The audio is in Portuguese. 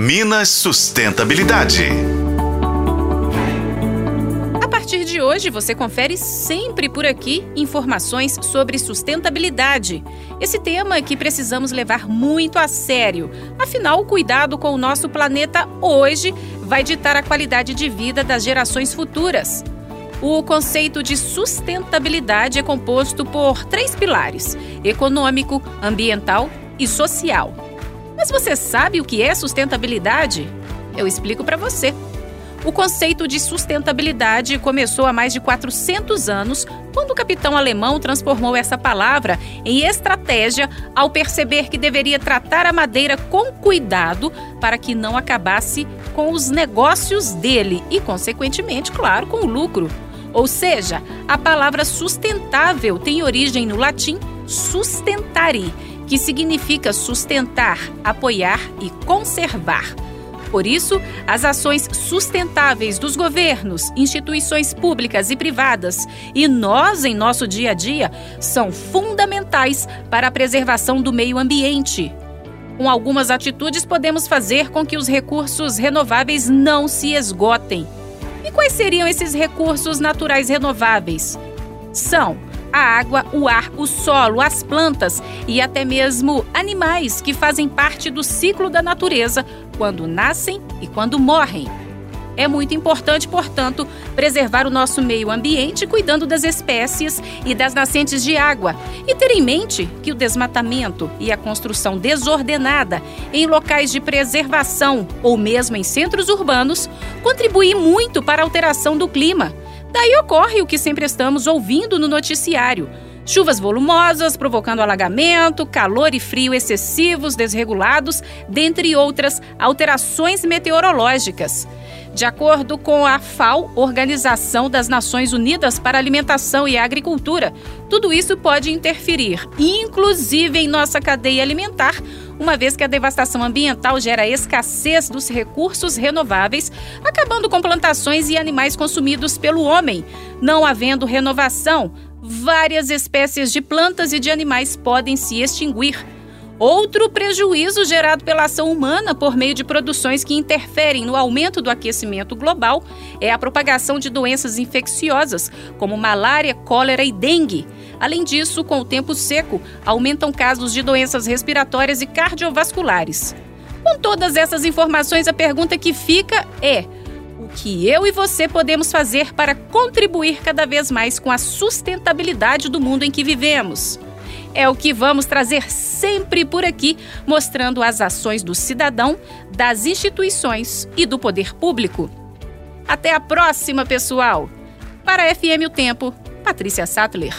Minas Sustentabilidade. A partir de hoje, você confere sempre por aqui informações sobre sustentabilidade. Esse tema que precisamos levar muito a sério. Afinal, o cuidado com o nosso planeta hoje vai ditar a qualidade de vida das gerações futuras. O conceito de sustentabilidade é composto por três pilares: econômico, ambiental e social. Mas você sabe o que é sustentabilidade? Eu explico para você. O conceito de sustentabilidade começou há mais de 400 anos, quando o capitão alemão transformou essa palavra em estratégia ao perceber que deveria tratar a madeira com cuidado para que não acabasse com os negócios dele e, consequentemente, claro, com o lucro. Ou seja, a palavra sustentável tem origem no latim sustentari, que significa sustentar, apoiar e conservar. Por isso, as ações sustentáveis dos governos, instituições públicas e privadas e nós em nosso dia a dia são fundamentais para a preservação do meio ambiente. Com algumas atitudes, podemos fazer com que os recursos renováveis não se esgotem. E quais seriam esses recursos naturais renováveis? São a água, o ar, o solo, as plantas e até mesmo animais que fazem parte do ciclo da natureza quando nascem e quando morrem. É muito importante, portanto, preservar o nosso meio ambiente cuidando das espécies e das nascentes de água e ter em mente que o desmatamento e a construção desordenada em locais de preservação ou mesmo em centros urbanos contribuem muito para a alteração do clima Daí ocorre o que sempre estamos ouvindo no noticiário. Chuvas volumosas provocando alagamento, calor e frio excessivos, desregulados, dentre outras alterações meteorológicas. De acordo com a FAO, Organização das Nações Unidas para Alimentação e Agricultura, tudo isso pode interferir, inclusive em nossa cadeia alimentar, uma vez que a devastação ambiental gera escassez dos recursos renováveis, acabando com plantações e animais consumidos pelo homem. Não havendo renovação, várias espécies de plantas e de animais podem se extinguir. Outro prejuízo gerado pela ação humana por meio de produções que interferem no aumento do aquecimento global é a propagação de doenças infecciosas, como malária, cólera e dengue. Além disso, com o tempo seco, aumentam casos de doenças respiratórias e cardiovasculares. Com todas essas informações, a pergunta que fica é: o que eu e você podemos fazer para contribuir cada vez mais com a sustentabilidade do mundo em que vivemos? É o que vamos trazer sempre por aqui, mostrando as ações do cidadão, das instituições e do poder público. Até a próxima, pessoal! Para a FM O Tempo, Patrícia Sattler.